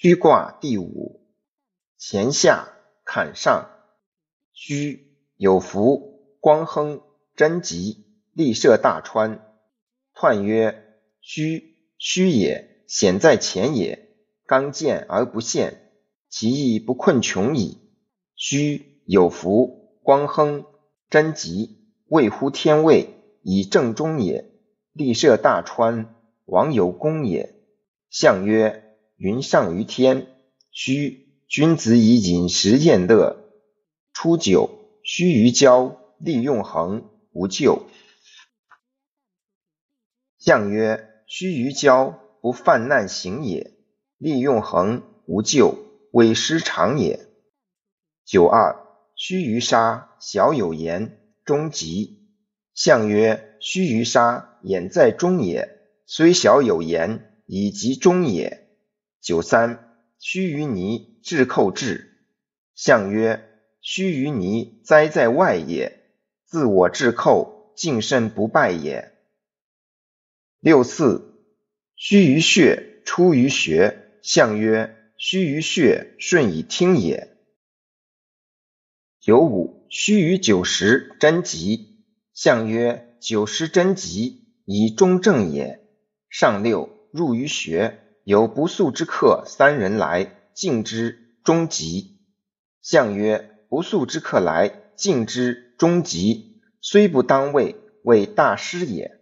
虚卦第五，乾下坎上，虚有福，光亨，贞吉，利涉大川。彖曰：虚，虚也，险在前也。刚健而不陷，其义不困穷矣。虚有福，光亨，贞吉，位乎天位，以正中也。利涉大川，王有功也。象曰。云上于天，虚君子以饮食宴乐。初九，须臾交，利用恒，无咎。象曰：须臾交，不犯难行也；利用恒，无咎，为失常也。九二，须臾杀，小有言，终吉。象曰：须臾杀，眼在中也，虽小有言，以及中也。九三，须臾泥，至寇至。象曰：须臾泥，哉在外也，自我至寇，敬身不败也。六四，须臾穴，出于穴。象曰：须臾穴，顺以听也。九五，须臾九十，贞吉。象曰：九十贞吉，以中正也。上六，入于穴。有不速之客三人来，敬之，终吉。相曰：不速之客来，敬之，终吉。虽不当位，为大师也。